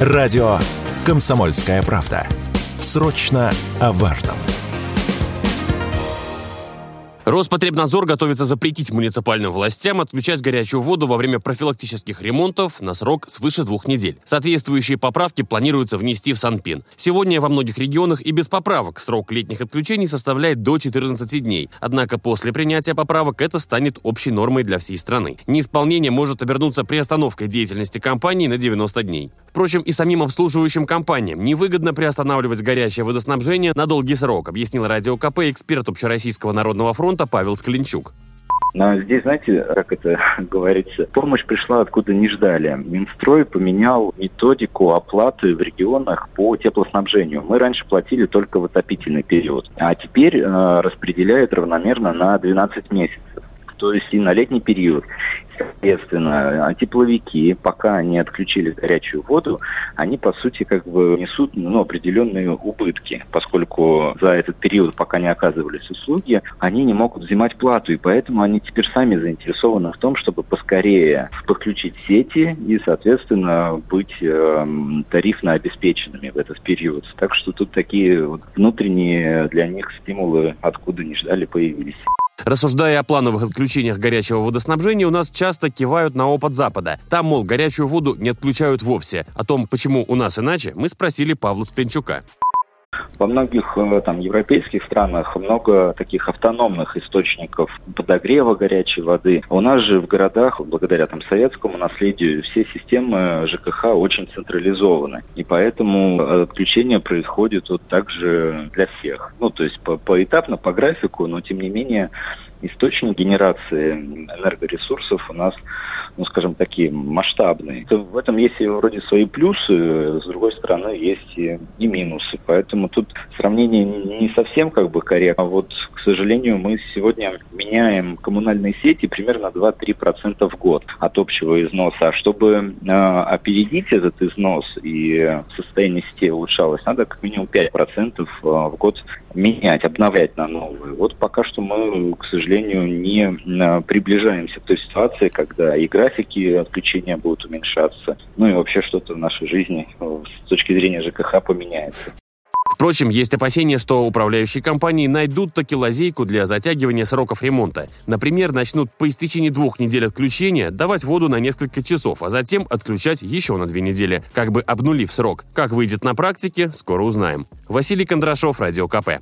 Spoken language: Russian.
Радио «Комсомольская правда». Срочно о важном. Роспотребнадзор готовится запретить муниципальным властям отключать горячую воду во время профилактических ремонтов на срок свыше двух недель. Соответствующие поправки планируется внести в Санпин. Сегодня во многих регионах и без поправок срок летних отключений составляет до 14 дней. Однако после принятия поправок это станет общей нормой для всей страны. Неисполнение может обернуться приостановкой деятельности компании на 90 дней. Впрочем, и самим обслуживающим компаниям невыгодно приостанавливать горячее водоснабжение на долгий срок, объяснил Радио КП эксперт Общероссийского народного фронта Павел Склинчук. Но здесь, знаете, как это говорится, помощь пришла откуда не ждали. Минстрой поменял методику оплаты в регионах по теплоснабжению. Мы раньше платили только в отопительный период, а теперь э, распределяют равномерно на 12 месяцев то есть и на летний период. Соответственно, тепловики, пока они отключили горячую воду, они, по сути, как бы несут ну, определенные убытки, поскольку за этот период, пока не оказывались услуги, они не могут взимать плату, и поэтому они теперь сами заинтересованы в том, чтобы поскорее подключить сети и, соответственно, быть э, тарифно обеспеченными в этот период. Так что тут такие вот внутренние для них стимулы, откуда не ждали, появились. Рассуждая о плановых отключениях горячего водоснабжения, у нас часто кивают на опыт Запада. Там, мол, горячую воду не отключают вовсе. О том, почему у нас иначе, мы спросили Павла Скленчука. Во многих э, там, европейских странах много таких автономных источников подогрева горячей воды. У нас же в городах, благодаря там, советскому наследию, все системы ЖКХ очень централизованы. И поэтому отключение происходит вот так же для всех. Ну, то есть по поэтапно, по графику, но тем не менее источник генерации энергоресурсов у нас ну, скажем, такие масштабные. В этом есть вроде свои плюсы, с другой стороны, есть и, и минусы. Поэтому тут сравнение не совсем как бы корректно. А вот, к сожалению, мы сегодня меняем коммунальные сети примерно 2-3% в год от общего износа. А чтобы э, опередить этот износ и состояние сетей улучшалось, надо как минимум 5% а, в год менять, обновлять на новые. Вот пока что мы, к сожалению, не приближаемся к той ситуации, когда игра графики отключения будут уменьшаться. Ну и вообще что-то в нашей жизни э, с точки зрения ЖКХ поменяется. Впрочем, есть опасения, что управляющие компании найдут таки лазейку для затягивания сроков ремонта. Например, начнут по истечении двух недель отключения давать воду на несколько часов, а затем отключать еще на две недели, как бы обнулив срок. Как выйдет на практике, скоро узнаем. Василий Кондрашов, Радио КП.